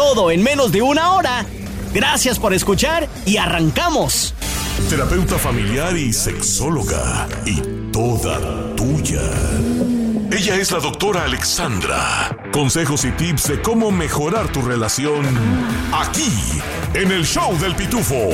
Todo en menos de una hora. Gracias por escuchar y arrancamos. Terapeuta familiar y sexóloga. Y toda tuya. Ella es la doctora Alexandra. Consejos y tips de cómo mejorar tu relación aquí, en el show del pitufo.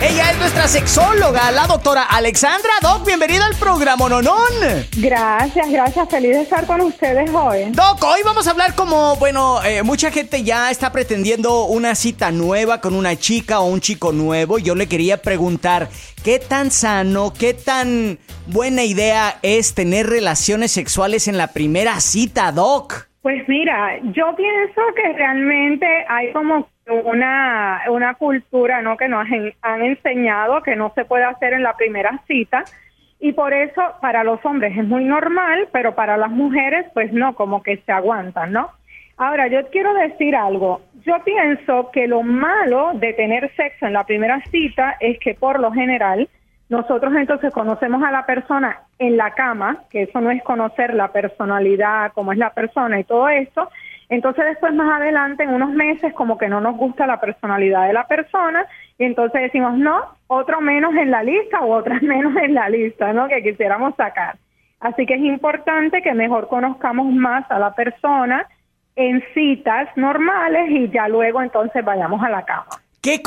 Ella es nuestra sexóloga, la doctora Alexandra. Doc, bienvenida al programa Nonón. Gracias, gracias. Feliz de estar con ustedes hoy. Doc, hoy vamos a hablar como, bueno, eh, mucha gente ya está pretendiendo una cita nueva con una chica o un chico nuevo. Yo le quería preguntar, ¿qué tan sano, qué tan buena idea es tener relaciones sexuales en la primera cita, Doc? Pues mira, yo pienso que realmente hay como una, una cultura ¿no? que nos han enseñado que no se puede hacer en la primera cita y por eso para los hombres es muy normal, pero para las mujeres pues no, como que se aguantan, ¿no? Ahora, yo quiero decir algo. Yo pienso que lo malo de tener sexo en la primera cita es que por lo general nosotros entonces conocemos a la persona en la cama, que eso no es conocer la personalidad, cómo es la persona y todo esto. Entonces después más adelante, en unos meses, como que no nos gusta la personalidad de la persona y entonces decimos, no, otro menos en la lista o otras menos en la lista, ¿no? Que quisiéramos sacar. Así que es importante que mejor conozcamos más a la persona en citas normales y ya luego entonces vayamos a la cama. ¿Qué,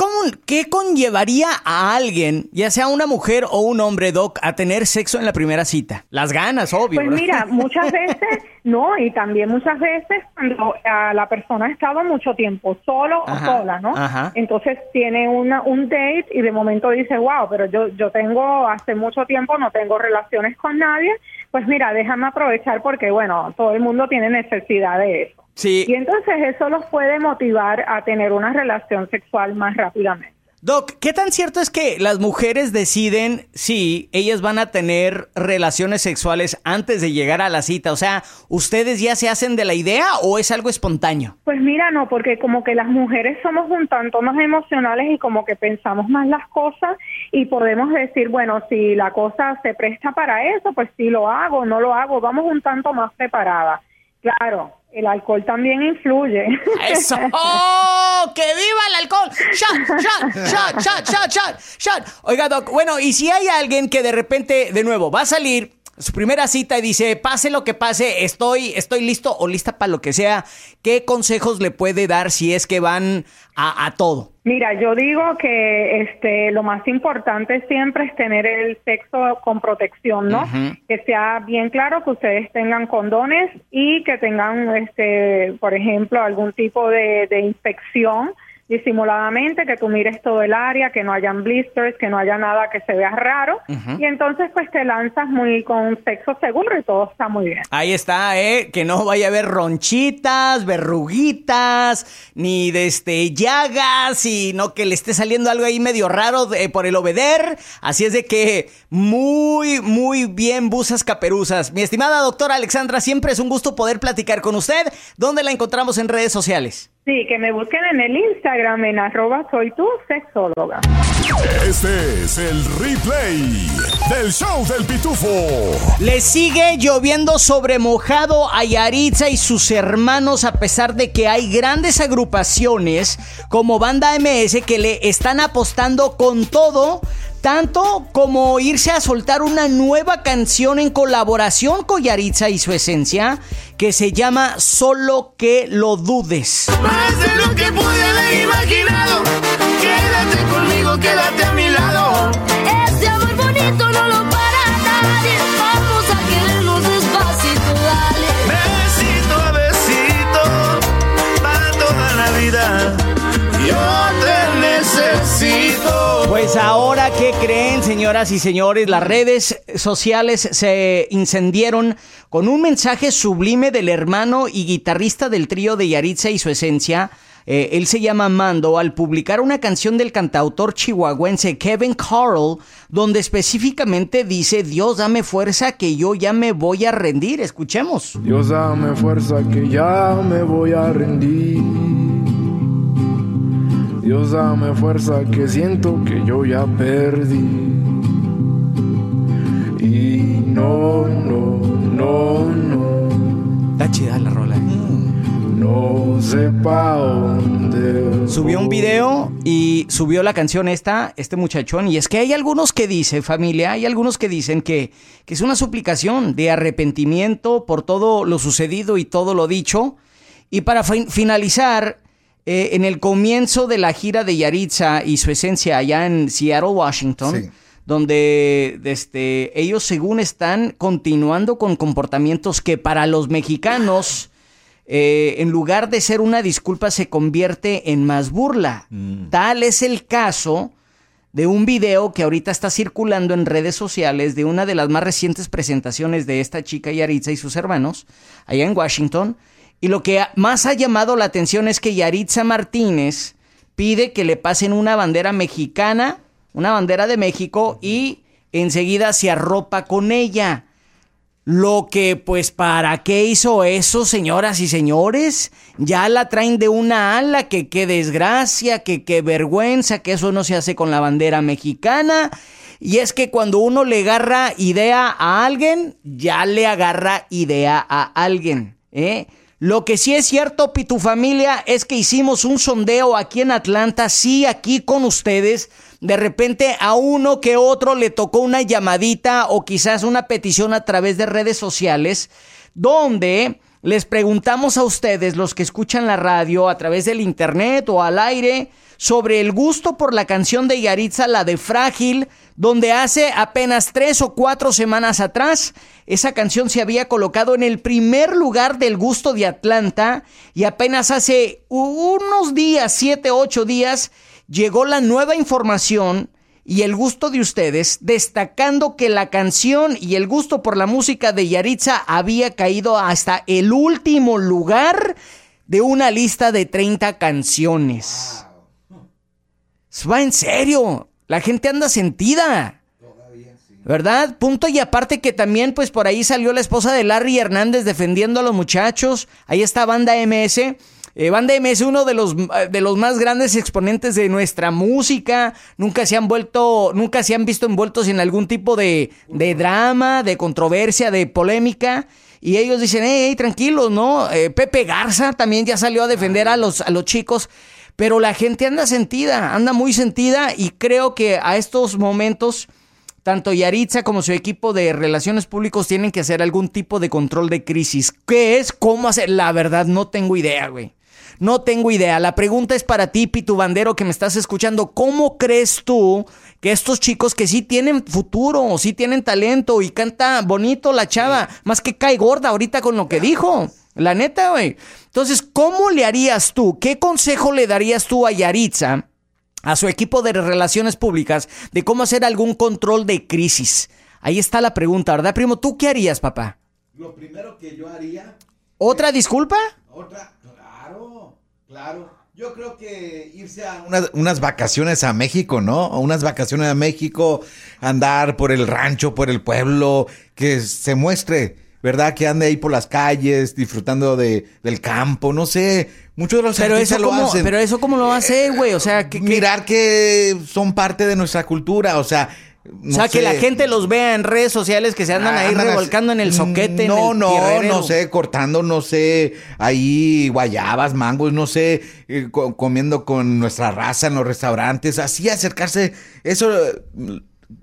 ¿Qué conllevaría a alguien, ya sea una mujer o un hombre, Doc, a tener sexo en la primera cita? Las ganas, obvio. Pues mira, muchas veces, no, y también muchas veces cuando la persona ha estado mucho tiempo solo o sola, ¿no? Entonces tiene una, un date y de momento dice, wow, pero yo, yo tengo hace mucho tiempo, no tengo relaciones con nadie, pues mira, déjame aprovechar porque, bueno, todo el mundo tiene necesidad de eso. Y entonces eso los puede motivar a tener una relación sexual más rápidamente. Doc, ¿qué tan cierto es que las mujeres deciden si ellas van a tener relaciones sexuales antes de llegar a la cita? O sea, ¿ustedes ya se hacen de la idea o es algo espontáneo? Pues mira, no, porque como que las mujeres somos un tanto más emocionales y como que pensamos más las cosas y podemos decir, bueno, si la cosa se presta para eso, pues sí lo hago, no lo hago, vamos un tanto más preparadas. Claro, el alcohol también influye. ¡Eso! ¡Oh! ¡Que viva el alcohol! ¡Shot, shot, shot, shot, shot, shot, shot! Oiga, Doc, bueno, y si hay alguien que de repente, de nuevo, va a salir su primera cita y dice, pase lo que pase, estoy, estoy listo o lista para lo que sea, ¿qué consejos le puede dar si es que van a, todo? Mira, yo digo que este lo más importante siempre es tener el sexo con protección, ¿no? Que sea bien claro que ustedes tengan condones y que tengan, este, por ejemplo, algún tipo de, de inspección disimuladamente, que tú mires todo el área, que no hayan blisters, que no haya nada que se vea raro. Y entonces pues te lanzas muy con sexo seguro y todo está muy bien. Ahí está, ¿eh? Que no vaya a haber ronchitas, verruguitas, ni de este llagas, y no que le esté saliendo algo ahí medio raro por el obeder. Así es de que muy, muy bien, busas caperuzas. Mi estimada doctora Alexandra, siempre es un gusto poder platicar con usted. ¿Dónde la encontramos en redes sociales? Sí, que me busquen en el Instagram en arroba soy tu sexóloga. Este es el replay del show del pitufo. Le sigue lloviendo sobre mojado a Yaritza y sus hermanos a pesar de que hay grandes agrupaciones como Banda MS que le están apostando con todo tanto como irse a soltar una nueva canción en colaboración con Yaritza y su esencia, que se llama Solo que lo dudes. Más de lo que pude haber imaginado, quédate conmigo, quédate a mi lado. Este señoras y señores? Las redes sociales se incendieron con un mensaje sublime del hermano y guitarrista del trío de Yaritza y su esencia, eh, él se llama Mando, al publicar una canción del cantautor chihuahuense Kevin Carl, donde específicamente dice, Dios dame fuerza que yo ya me voy a rendir. Escuchemos. Dios dame fuerza que ya me voy a rendir. Dios dame fuerza que siento que yo ya perdí. No, no, no, no. Está chida la rola. No sé pa' dónde. Subió un video y subió la canción esta, este muchachón. Y es que hay algunos que dicen, familia, hay algunos que dicen que, que es una suplicación de arrepentimiento por todo lo sucedido y todo lo dicho. Y para fin- finalizar, eh, en el comienzo de la gira de Yaritza y su esencia allá en Seattle, Washington, Sí. Donde este, ellos según están continuando con comportamientos que para los mexicanos, eh, en lugar de ser una disculpa, se convierte en más burla. Tal es el caso de un video que ahorita está circulando en redes sociales de una de las más recientes presentaciones de esta chica Yaritza y sus hermanos allá en Washington. Y lo que más ha llamado la atención es que Yaritza Martínez pide que le pasen una bandera mexicana, una bandera de México, y enseguida se arropa con ella. Lo que, pues, ¿para qué hizo eso, señoras y señores? Ya la traen de una ala, que qué desgracia, que qué vergüenza, que eso no se hace con la bandera mexicana. Y es que cuando uno le agarra idea a alguien, ya le agarra idea a alguien, ¿eh? Lo que sí es cierto, Pitu familia, es que hicimos un sondeo aquí en Atlanta, sí, aquí con ustedes. De repente a uno que otro le tocó una llamadita o quizás una petición a través de redes sociales, donde les preguntamos a ustedes, los que escuchan la radio a través del internet o al aire, sobre el gusto por la canción de Yaritza, la de Frágil, donde hace apenas tres o cuatro semanas atrás esa canción se había colocado en el primer lugar del gusto de Atlanta y apenas hace unos días, siete, ocho días, llegó la nueva información y el gusto de ustedes, destacando que la canción y el gusto por la música de Yaritza había caído hasta el último lugar de una lista de 30 canciones. Va en serio, la gente anda sentida. ¿Verdad? Punto y aparte que también pues por ahí salió la esposa de Larry Hernández defendiendo a los muchachos. Ahí está Banda MS. Eh, Banda MS, uno de los, eh, de los más grandes exponentes de nuestra música. Nunca se han vuelto, nunca se han visto envueltos en algún tipo de, de drama, de controversia, de polémica. Y ellos dicen, hey, hey, tranquilos, ¿no? Eh, Pepe Garza también ya salió a defender a los, a los chicos. Pero la gente anda sentida, anda muy sentida y creo que a estos momentos tanto Yaritza como su equipo de relaciones públicos tienen que hacer algún tipo de control de crisis. ¿Qué es? ¿Cómo hacer? La verdad, no tengo idea, güey. No tengo idea. La pregunta es para ti, Pitu Bandero, que me estás escuchando. ¿Cómo crees tú que estos chicos que sí tienen futuro, sí tienen talento y canta bonito la chava, más que cae gorda ahorita con lo que dijo? La neta, güey. Entonces, ¿cómo le harías tú? ¿Qué consejo le darías tú a Yaritza? a su equipo de relaciones públicas de cómo hacer algún control de crisis. Ahí está la pregunta, ¿verdad, primo? ¿Tú qué harías, papá? Lo primero que yo haría, ¿Otra disculpa? otra, claro, claro. Yo creo que irse a unas, unas vacaciones a México, ¿no? Unas vacaciones a México, andar por el rancho, por el pueblo, que se muestre, ¿verdad? Que ande ahí por las calles, disfrutando de, del campo, no sé. Muchos de los Pero artistas eso, lo cómo, hacen. pero eso cómo lo va a hacer, güey. O sea, que, que- Mirar que son parte de nuestra cultura, o sea... o sea, que la gente los vea en redes sociales que se andan ahí Andan así- revolcando en el soquete. No, en el no, tierrero. no sé, cortando, no sé, ahí guayabas, mangos, no sé, eh, co- comiendo con nuestra raza en los restaurantes, así acercarse, eso eh,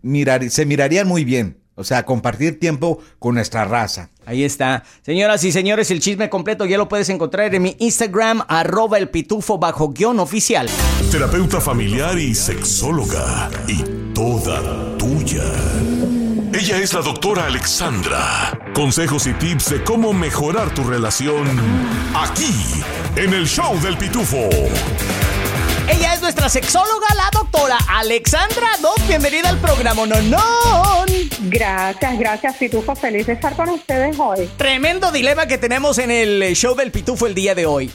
mirar, se miraría muy bien. O sea, compartir tiempo con nuestra raza. Ahí está. Señoras y señores, el chisme completo ya lo puedes encontrar en mi Instagram, arroba el pitufo bajo guion oficial. Terapeuta familiar y sexóloga. Y toda tuya. Ella es la doctora Alexandra. Consejos y tips de cómo mejorar tu relación aquí, en el show del pitufo. Ella es nuestra sexóloga, la doctora Alexandra Doc. Bienvenida al programa No No. Gracias, gracias, Pitufo. Feliz de estar con ustedes hoy. Tremendo dilema que tenemos en el show del Pitufo el día de hoy.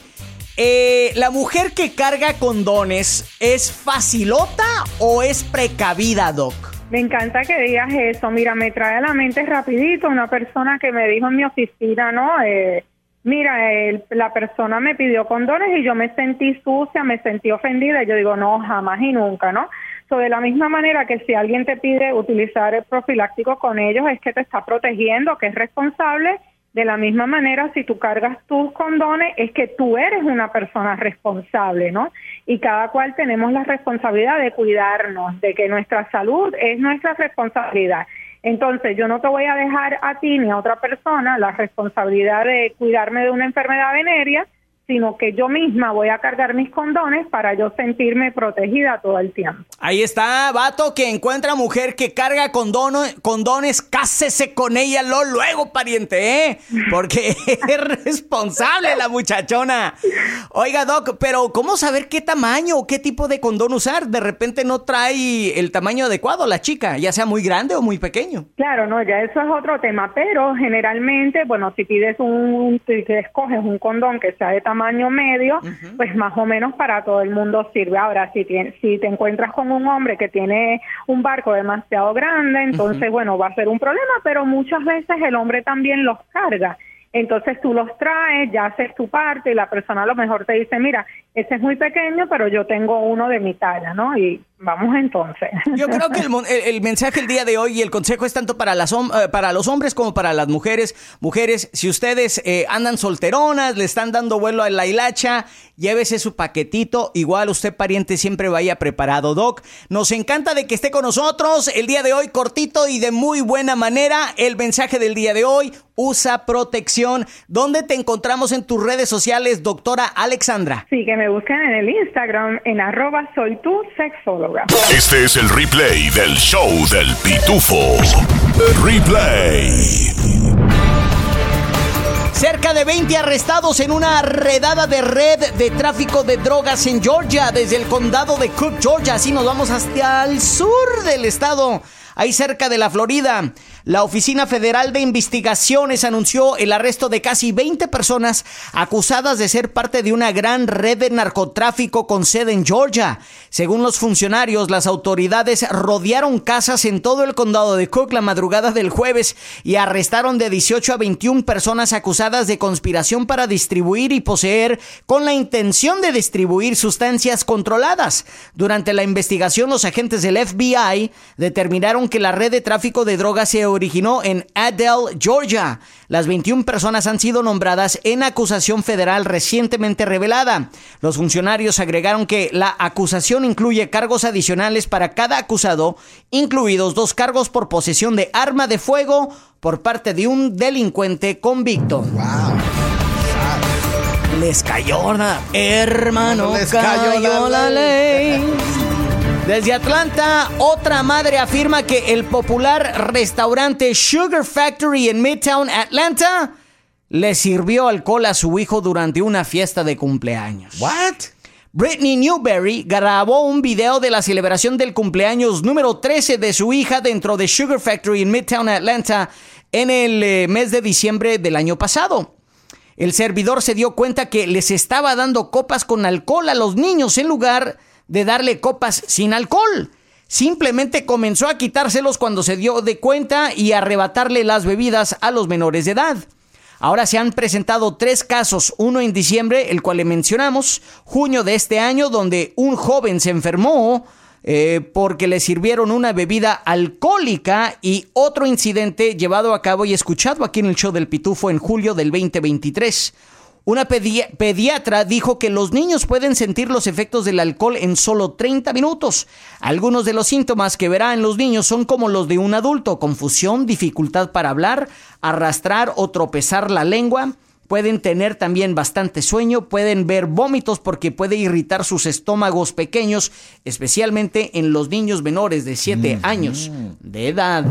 Eh, ¿la mujer que carga condones es facilota o es precavida, Doc? Me encanta que digas eso. Mira, me trae a la mente rapidito una persona que me dijo en mi oficina, ¿no? Eh, mira, el- la persona me pidió condones y yo me sentí sucia, me sentí ofendida. Y yo digo, no, jamás y nunca, ¿no? So, de la misma manera que si alguien te pide utilizar el profiláctico con ellos, es que te está protegiendo, que es responsable. De la misma manera, si tú cargas tus condones, es que tú eres una persona responsable, ¿no? Y cada cual tenemos la responsabilidad de cuidarnos, de que nuestra salud es nuestra responsabilidad. Entonces, yo no te voy a dejar a ti ni a otra persona la responsabilidad de cuidarme de una enfermedad venérea, sino que yo misma voy a cargar mis condones para yo sentirme protegida todo el tiempo. Ahí está, vato que encuentra mujer que carga condono- condones, cásese con ella lo luego, pariente, ¿eh? Porque es responsable la muchachona. Oiga, Doc, pero ¿cómo saber qué tamaño o qué tipo de condón usar? De repente no trae el tamaño adecuado la chica, ya sea muy grande o muy pequeño. Claro, no, ya eso es otro tema, pero generalmente, bueno, si pides un, si escoges un condón que sea de tamaño medio, pues más o menos para todo el mundo sirve. Ahora, si, tien- si te encuentras con un hombre que tiene un barco demasiado grande, entonces, bueno, va a ser un problema, pero muchas veces el hombre también los carga. Entonces tú los traes, ya haces tu parte y la persona a lo mejor te dice, mira, ese es muy pequeño, pero yo tengo uno de mi talla, ¿no? Y vamos entonces. Yo creo que el, el- el mensaje el día de hoy y el consejo es tanto para, las eh, para los hombres como para las mujeres. Mujeres, si ustedes eh, andan solteronas, le están dando vuelo a la hilacha, llévese su paquetito. Igual usted, pariente, siempre vaya preparado, Doc. Nos encanta de que esté con nosotros el día de hoy, cortito y de muy buena manera. El mensaje del día de hoy, usa protección. ¿Dónde te encontramos en tus redes sociales, doctora Alexandra? Sí, que me busquen en el Instagram en arroba soy tu Este es el replay del show del pitufo. Replay. Cerca de 20 arrestados en una redada de red de tráfico de drogas en Georgia, desde el condado de Cook, Georgia. Así nos vamos hasta el sur del estado, ahí cerca de la Florida. La Oficina Federal de Investigaciones anunció el arresto de casi 20 personas acusadas de ser parte de una gran red de narcotráfico con sede en Georgia. Según los funcionarios, las autoridades rodearon casas en todo el condado de Cook la madrugada del jueves y arrestaron de 18 a 21 personas acusadas de conspiración para distribuir y poseer con la intención de distribuir sustancias controladas. Durante la investigación, los agentes del FBI determinaron que la red de tráfico de drogas se originó en Adel, Georgia. Las 21 personas han sido nombradas en acusación federal recientemente revelada. Los funcionarios agregaron que la acusación incluye cargos adicionales para cada acusado, incluidos dos cargos por posesión de arma de fuego por parte de un delincuente convicto. Les cayó la hermano, Les cayó, cayó la la ley. Desde Atlanta, otra madre afirma que el popular restaurante Sugar Factory en Midtown Atlanta le sirvió alcohol a su hijo durante una fiesta de cumpleaños. What? Britney Newberry grabó un video de la celebración del cumpleaños número 13 de su hija dentro de Sugar Factory en Midtown Atlanta en el eh, mes de diciembre del año pasado. El servidor se dio cuenta que les estaba dando copas con alcohol a los niños en lugar de darle copas sin alcohol. Simplemente comenzó a quitárselos cuando se dio de cuenta y arrebatarle las bebidas a los menores de edad. Ahora se han presentado tres casos, uno en diciembre, el cual le mencionamos, junio de este año, donde un joven se enfermó eh, porque le sirvieron una bebida alcohólica y otro incidente llevado a cabo y escuchado aquí en el show del Pitufo en julio del 2023. Una pedi- pediatra dijo que los niños pueden sentir los efectos del alcohol en solo 30 minutos. Algunos de los síntomas que verá en los niños son como los de un adulto, confusión, dificultad para hablar, arrastrar o tropezar la lengua. Pueden tener también bastante sueño, pueden ver vómitos porque puede irritar sus estómagos pequeños, especialmente en los niños menores de 7 años de edad.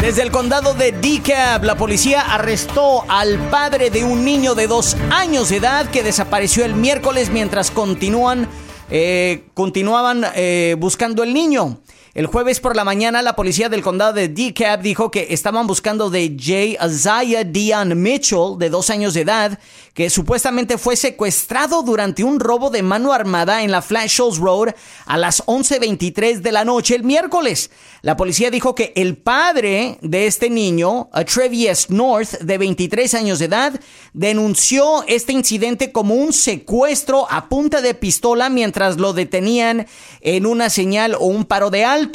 Desde el condado de DeKalb, la policía arrestó al padre de un niño de dos años de edad que desapareció el miércoles mientras continúan, eh, continuaban eh, buscando el niño. El jueves por la mañana, la policía del condado de DeKalb dijo que estaban buscando de Jay Isaiah Dion Mitchell, de dos años de edad, que supuestamente fue secuestrado durante un robo de mano armada en la Flash Shoals Road a las 11.23 de la noche el miércoles. La policía dijo que el padre de este niño, Trevius North, de 23 años de edad, denunció este incidente como un secuestro a punta de pistola mientras lo detenían en una señal o un paro de alto.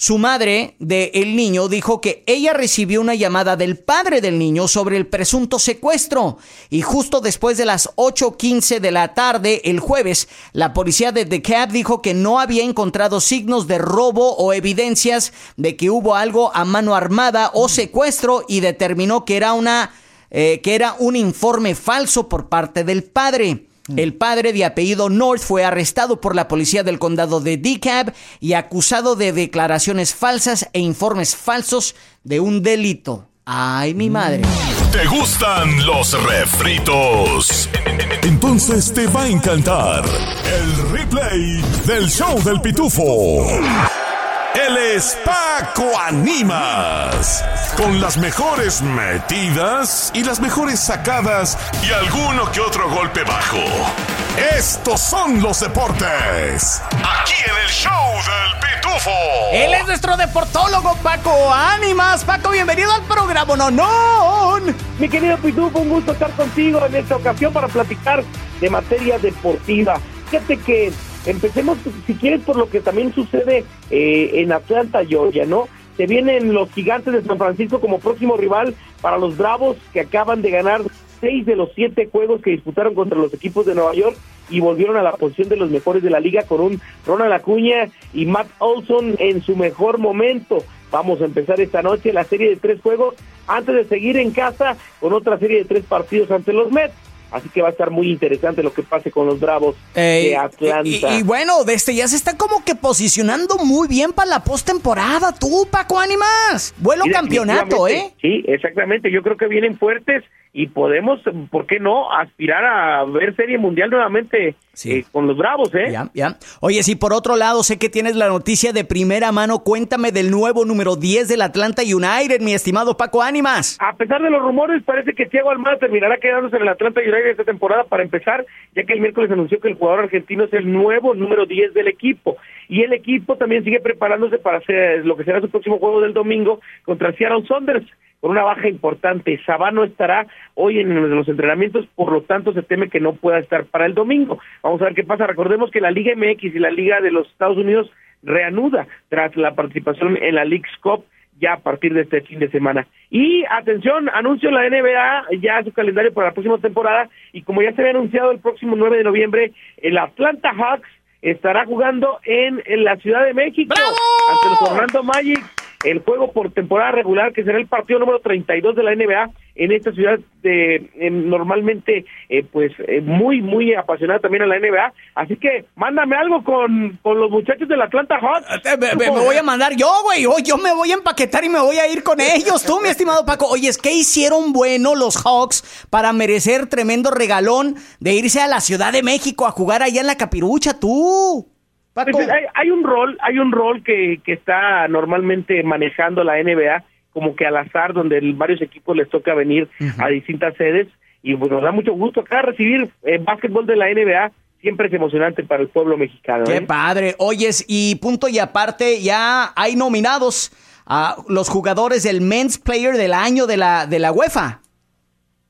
Su madre del el niño dijo que ella recibió una llamada del padre del niño sobre el presunto secuestro y justo después de las 8.15 de la tarde el jueves, la policía de DeKalb dijo que no había encontrado signos de robo o evidencias de que hubo algo a mano armada o secuestro y determinó que era una eh, que era un informe falso por parte del padre. El padre de apellido North fue arrestado por la policía del condado de DeKalb y acusado de declaraciones falsas e informes falsos de un delito. Ay, mi madre. ¿Te gustan los refritos? Entonces te va a encantar el replay del show del pitufo. Él es Paco Animas. Con las mejores metidas y las mejores sacadas y alguno que otro golpe bajo. Estos son los deportes. Aquí en el show del Pitufo. Él es nuestro deportólogo Paco Animas. Paco, bienvenido al programa No No. Mi querido Pitufo, un gusto estar contigo en esta ocasión para platicar de materia deportiva. Fíjate que empecemos, si quieres, por lo que también sucede eh, en Atlanta, Georgia, ¿no? Se vienen los gigantes de San Francisco como próximo rival para los Bravos que acaban de ganar seis de los siete juegos que disputaron contra los equipos de Nueva York y volvieron a la posición de los mejores de la liga con un Ronald Acuña y Matt Olson en su mejor momento. Vamos a empezar esta noche la serie de tres juegos antes de seguir en casa con otra serie de tres partidos ante los Mets. Así que va a estar muy interesante lo que pase con los Bravos de Atlanta. Y, y bueno, desde ya se está como que posicionando muy bien para la postemporada, tú, Paco Animas. Vuelo Sí, campeonato, ¿eh? Sí, exactamente. Yo creo que vienen fuertes y podemos, ¿por qué no?, aspirar a ver Serie Mundial nuevamente Sí. eh, con los Bravos, ¿eh? Ya, ya. Oye, sí, por otro lado, sé que tienes la noticia de primera mano. Cuéntame del nuevo número 10 del Atlanta United, mi estimado Paco Ánimas. A pesar de los rumores, parece que Thiago Almada terminará quedándose en el Atlanta United esta temporada para empezar, ya que el miércoles anunció que el jugador argentino es el nuevo número 10 del equipo. Y el equipo también sigue preparándose para hacer lo que será su próximo juego del domingo contra Seattle Saunders, con una baja importante. Sabano estará hoy en los entrenamientos, por lo tanto se teme que no pueda estar para el domingo. Vamos a ver qué pasa. Recordemos que la Liga MX y la Liga de los Estados Unidos reanuda tras la participación en la League's Cup ya a partir de este fin de semana. Y atención, anuncio la NBA ya su calendario para la próxima temporada y como ya se había anunciado el próximo 9 de noviembre, el Atlanta Hawks estará jugando en, en la Ciudad de México ante los Orlando Magic el juego por temporada regular que será el partido número 32 de la NBA en esta ciudad de eh, normalmente eh, pues eh, muy muy apasionada también a la NBA así que mándame algo con, con los muchachos del Atlanta Hawks Eh, Me, voy a mandar yo, güey. Yo, yo me voy a empaquetar y me voy a ir con ellos. Tú, mi estimado Paco. Oye, es que hicieron bueno los Hawks para merecer tremendo regalón de irse a la Ciudad de México a jugar allá en la capirucha, tú. Paco. Pues, hay, hay un rol, hay un rol que, que está normalmente manejando la NBA, como que al azar, donde varios equipos les toca venir a distintas sedes, y pues nos da mucho gusto acá recibir eh, básquetbol de la NBA, siempre es emocionante para el pueblo mexicano. Qué ¿eh? padre. Oyes, y punto y aparte, ya hay nominados a los jugadores del Men's Player del año de la, de la UEFA.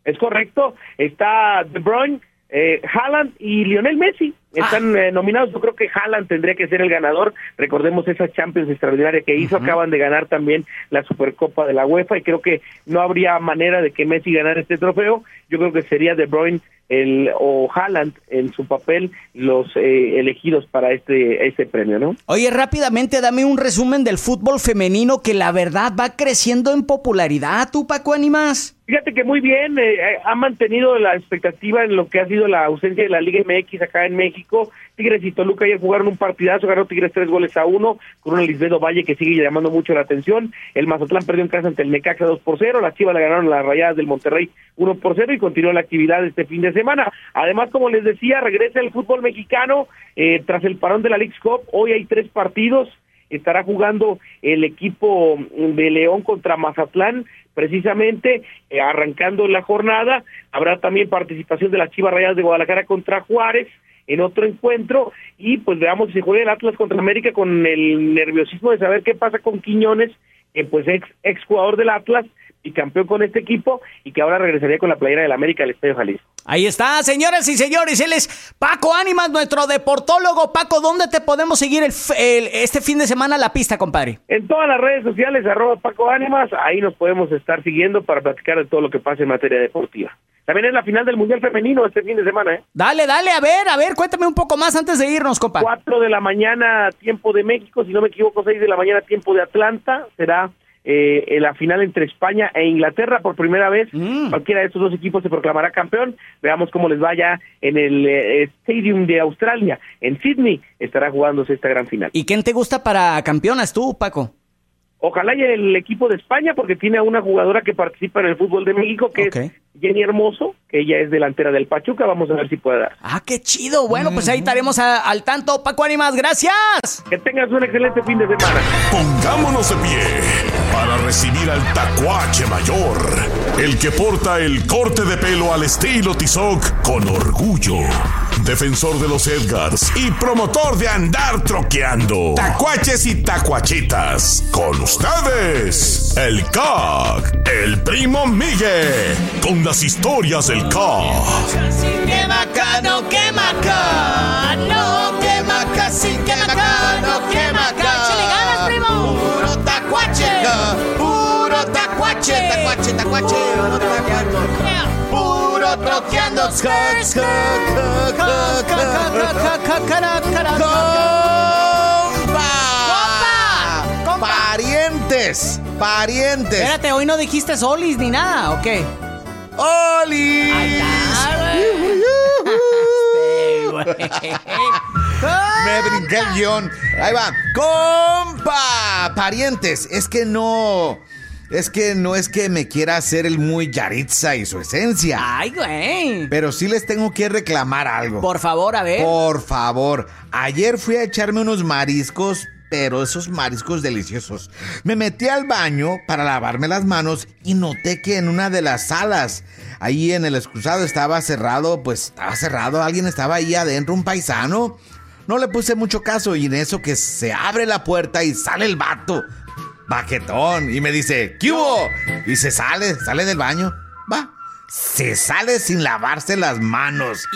Es correcto, está De Bruyne, eh, Haaland y Lionel Messi. Están eh, nominados, yo creo que Haaland tendría que ser el ganador. Recordemos esa Champions extraordinaria que hizo, acaban de ganar también la Supercopa de la UEFA y creo que no habría manera de que Messi ganara este trofeo. Yo creo que sería De Bruyne el, o Haaland en su papel los eh, elegidos para este, este premio, ¿no? Oye, rápidamente dame un resumen del fútbol femenino que la verdad va creciendo en popularidad, tú, Paco Animas. Fíjate que muy bien, eh, eh, ha mantenido la expectativa en lo que ha sido la ausencia de la Liga MX acá en México. Tigres y Toluca ayer jugaron un partidazo, ganó Tigres tres goles a uno, con un Lisbedo Valle que sigue llamando mucho la atención. El Mazatlán perdió en casa ante el Necaxa 2 por 0, las Chivas le ganaron las Rayadas del Monterrey 1 por 0 y continuó la actividad este fin de semana. Además, como les decía, regresa el fútbol mexicano eh, traz el parón de la League's Cup. Hoy hay tres partidos estará jugando el equipo de León contra Mazatlán, precisamente eh, arrancando la jornada. Habrá también participación de las Chivas Rayadas de Guadalajara contra Juárez en otro encuentro y pues veamos si juega el Atlas contra América con el nerviosismo de saber qué pasa con Quiñones, que pues ex, ex jugador del Atlas y campeón con este equipo y que ahora regresaría con la playera del América al Estadio Jalisco. Ahí está, señoras y señores, él es Paco Ánimas, nuestro deportólogo. Paco, ¿dónde te podemos seguir el, este fin de semana la pista, compadre? En todas las redes sociales, arroba Paco Ánimas, ahí nos podemos estar siguiendo para platicar de todo lo que pasa en materia deportiva. También es la final del Mundial Femenino este fin de semana, ¿eh? Dale, dale, a ver, a ver, cuéntame un poco más antes de irnos, compa. Cuatro de la mañana, tiempo de México, si no me equivoco, seis de la mañana, tiempo de Atlanta, será eh, la final entre España e Inglaterra por primera vez. Mm. Cualquiera de estos dos equipos se proclamará campeón. Veamos cómo les vaya en el eh, Stadium de Australia. En Sydney estará jugándose esta gran final. ¿Y quién te gusta para campeonas tú, Paco? Ojalá y el equipo de España, porque tiene a una jugadora que participa en el fútbol de México, que es Jenny Hermoso, que ella es delantera del Pachuca. Vamos a ver si puede dar. Ah, qué chido. Bueno, pues ahí estaremos al tanto. Paco Animas, gracias. Que tengas un excelente fin de semana. Pongámonos de pie para recibir al tacuache mayor, el que porta el corte de pelo al estilo Tizoc con orgullo defensor de los Edgars y promotor de andar troqueando. Tacuaches y tacuachitas. Con ustedes, el CAC, el primo Miguel, con las historias del CAC. ¡Qué bacano, qué bacano! ¡Qué qué bacano, qué ganas, primo! ¡Puro tacuache! ¡Puro tacuache, tacuache, tacuache! ¡Puro tacuache! puro troqueando. ¡Compa! Parientes, parientes. Espérate, hoy no dijiste solis ni nada, ¿o qué? ¡Olis! Me brinqué el guion. Ahí va. ¡Compa! Parientes, es que no. Es que no es que me quiera hacer el muy Yaritza y su esencia. Ay, güey. Pero sí les tengo que reclamar algo. Por favor, a ver. Por favor. Ayer fui a echarme unos mariscos, pero esos mariscos deliciosos. Me metí al baño para lavarme las manos y noté que en una de las salas, ahí en el excusado estaba cerrado, pues estaba cerrado, alguien estaba ahí adentro, un paisano. No le puse mucho caso y en eso que se abre la puerta y sale el vato baquetón. Y me dice, ¿qué hubo? Y se sale, sale del baño. Va. Se sale sin lavarse las manos.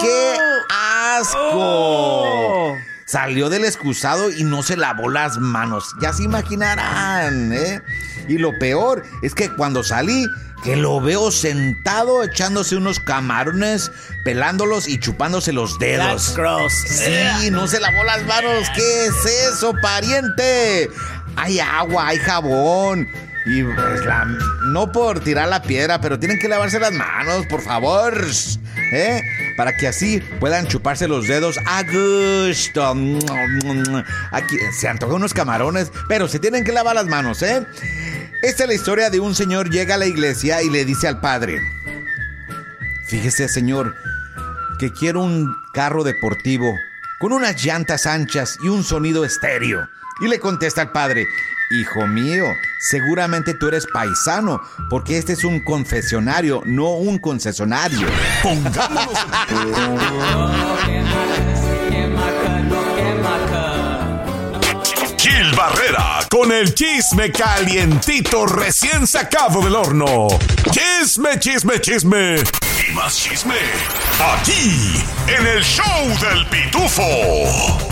¡Qué asco! Oh. Salió del excusado y no se lavó las manos. Ya se imaginarán, ¿eh? Y lo peor es que cuando salí, que lo veo sentado echándose unos camarones, pelándolos y chupándose los dedos. Sí, no se lavó las manos. ¿Qué es eso, pariente? hay agua, hay jabón. Y pues la, no por tirar la piedra, pero tienen que lavarse las manos, por favor. ¿Eh? Para que así puedan chuparse los dedos a gusto. Aquí se antojan unos camarones, pero se tienen que lavar las manos, ¿eh? Esta es la historia de un señor llega a la iglesia y le dice al padre: Fíjese, señor, que quiero un carro deportivo con unas llantas anchas y un sonido estéreo. Y le contesta al padre, Hijo mío, seguramente tú eres paisano, porque este es un confesionario, no un concesionario. Gil Barrera, con el chisme calientito recién sacado del horno. Chisme, chisme, chisme. Y más chisme. Aquí, en el show del pitufo.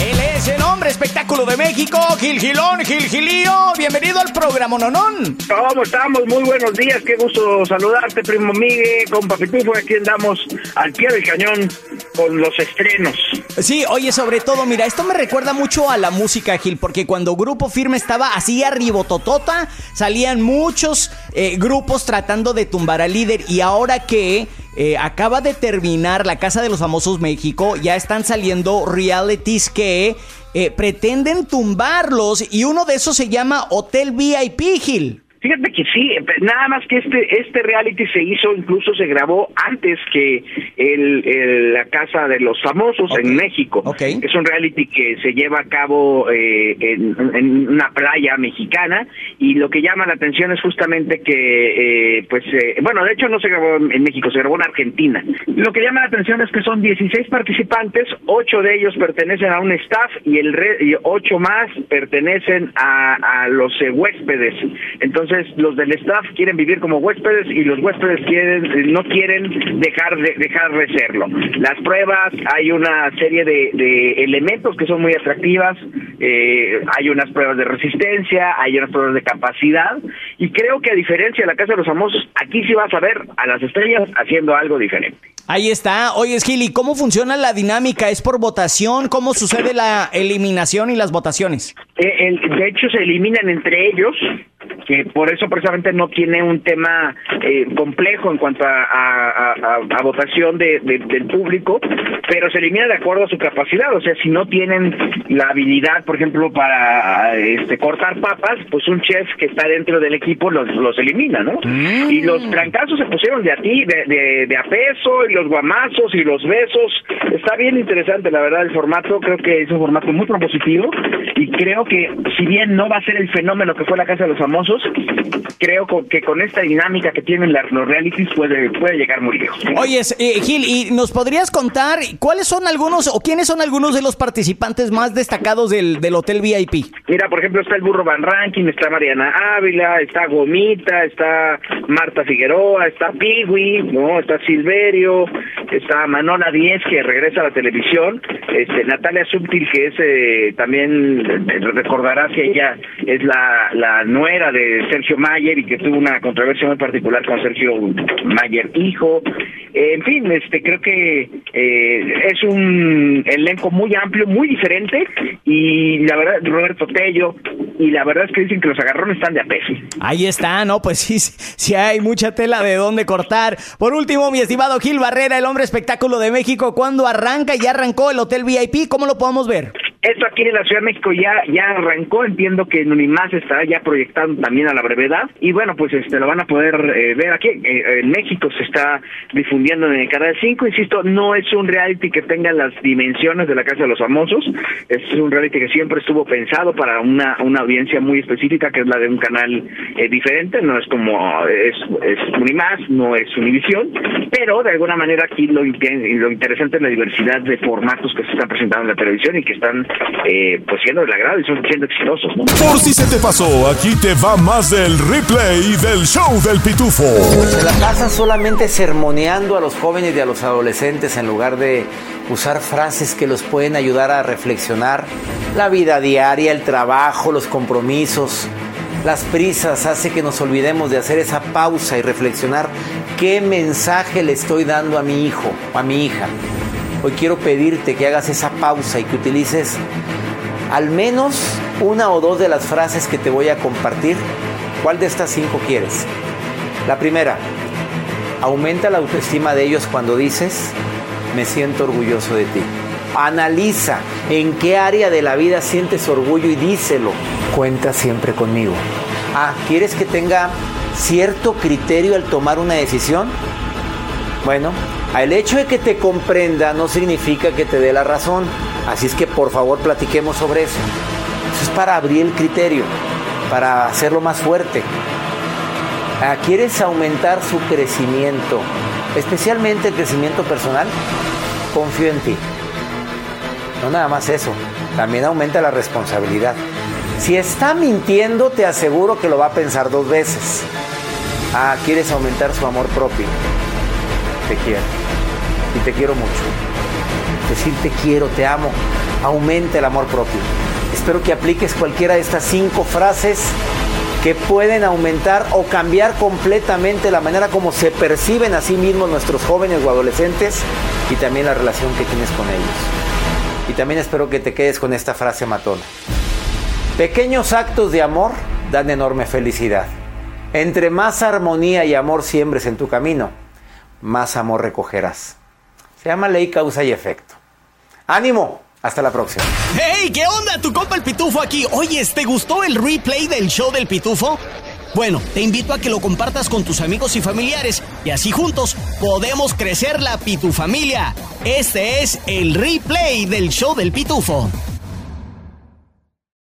Él es el hombre espectáculo de México, Gil Gilón, Gil Gilío. Bienvenido al programa Nonón. ¿Cómo estamos? Muy buenos días. Qué gusto saludarte, primo Miguel, con Papitufo. Aquí andamos al pie del cañón con los estrenos. Sí, oye, sobre todo, mira, esto me recuerda mucho a la música, Gil, porque cuando Grupo Firme estaba así arribototota, salían muchos eh, grupos tratando de tumbar al líder. Y ahora que eh, acaba de terminar La Casa de los Famosos México, ya están saliendo realities que eh, pretenden tumbarlos y uno de esos se llama Hotel VIP, Gil. Fíjate que sí, nada más que este este reality se hizo, incluso se grabó antes que el, la Casa de los Famosos en México. Es un reality que se lleva a cabo eh, en, una playa mexicana y lo que llama la atención es justamente que, eh, pues, eh, bueno, de hecho no se grabó en México, se grabó en Argentina. Lo que llama la atención es que son 16 participantes, 8 de ellos pertenecen a un staff y el y 8 más pertenecen a, a los huéspedes. Entonces los del staff quieren vivir como huéspedes y los huéspedes quieren no quieren dejar de dejar de serlo. Las pruebas, hay una serie de, elementos que son muy atractivas, eh, hay unas pruebas de resistencia, hay unas pruebas de capacidad y creo que a diferencia de la Casa de los Famosos, aquí sí vas a ver a las estrellas haciendo algo diferente. Ahí está. Oye, Gili, ¿cómo funciona la dinámica? ¿Es por votación? ¿Cómo sucede la eliminación y las votaciones? Eh, de hecho, se eliminan entre ellos que por eso precisamente no tiene un tema eh, complejo en cuanto a, votación de, del público, pero se elimina de acuerdo a su capacidad, o sea, si no tienen la habilidad, por ejemplo, para este cortar papas, pues un chef que está dentro del equipo los, los elimina, ¿no? Mm. Y los trancazos se pusieron de a ti, de, de, a peso, y los guamazos y los besos, está bien interesante, la verdad, el formato, creo que es un formato muy propositivo, y creo que si bien no va a ser el fenómeno que fue la Casa de los Famosos, creo que con esta dinámica que tienen los realities puede, puede llegar muy lejos. Oye, eh, Gil, ¿y nos podrías contar cuáles son algunos o quiénes son algunos de los participantes más destacados del, del Hotel VIP? Mira, por ejemplo, está el Burro Van Ranking, está Mariana Ávila, está Gomita, está Marta Figueroa, está Piwi, ¿no? Está Silverio, está Manola Díez, que regresa a la televisión, este, Natalia Subtil, que es eh, también, eh, recordarás que ella es la, la nuera de Sergio Mayer y que tuvo una controversia muy particular con Sergio Mayer hijo. en fin, este creo que eh, es un elenco muy amplio, muy diferente y la verdad Roberto Tello y la verdad es que dicen que los agarrones están de a. Ahí está, no, pues sí, sí hay mucha tela de dónde cortar. Por último, mi estimado Gil Barrera, el hombre espectáculo de México, ¿cuándo arranca? y arrancó el Hotel VIP? ¿Cómo lo podemos ver? Esto aquí en la Ciudad de México ya, ya arrancó, entiendo que Unimás estará ya proyectando también a la brevedad y bueno, pues este lo van a poder eh, ver aquí. Eh, en México se está difundiendo en el Canal 5, insisto, no es un reality que tenga las dimensiones de la Casa de los Famosos, es un reality que siempre estuvo pensado para una, una audiencia muy específica que es la de un canal eh, diferente, no es como es, es Unimás, no es Univisión, pero de alguna manera aquí lo, lo interesante es la diversidad de formatos que se están presentando en la televisión y que están eh, pues siendo del agrado y son siendo exitosos. Por si se te pasó, aquí te va más del replay del show del pitufo. Se la pasa solamente sermoneando a los jóvenes y a los adolescentes en lugar de usar frases que los pueden ayudar a reflexionar la vida diaria, el trabajo, los compromisos. Las prisas hace que nos olvidemos de hacer esa pausa y reflexionar qué mensaje le estoy dando a mi hijo, a mi hija. Hoy quiero pedirte que hagas esa pausa y que utilices al menos una o dos de las frases que te voy a compartir. ¿Cuál de estas cinco quieres? La primera, aumenta la autoestima de ellos cuando dices, me siento orgulloso de ti. Analiza en qué área de la vida sientes orgullo y díselo. Cuenta siempre conmigo. Ah, ¿quieres que tenga cierto criterio al tomar una decisión? Bueno, el hecho de que te comprenda no significa que te dé la razón. Así es que por favor platiquemos sobre eso. Eso es para abrir el criterio, para hacerlo más fuerte. Ah, ¿Quieres aumentar su crecimiento? Especialmente el crecimiento personal. Confío en ti. No nada más eso, también aumenta la responsabilidad. Si está mintiendo, te aseguro que lo va a pensar dos veces. Ah, ¿quieres aumentar su amor propio? Te quiero y te quiero mucho. Decir te quiero, te amo, aumenta el amor propio. Espero que apliques cualquiera de estas cinco frases que pueden aumentar o cambiar completamente la manera como se perciben a sí mismos nuestros jóvenes o adolescentes y también la relación que tienes con ellos. Y también espero que te quedes con esta frase matona. Pequeños actos de amor dan enorme felicidad. Entre más armonía y amor siembres en tu camino, más amor recogerás. Se llama ley causa y efecto. ¡Ánimo! Hasta la próxima. ¡Hey! ¿Qué onda? Tu compa el Pitufo aquí. Oye, ¿te gustó el replay del show del Pitufo? Bueno, te invito a que lo compartas con tus amigos y familiares y así juntos podemos crecer la pitufamilia. Este es el replay del show del pitufo.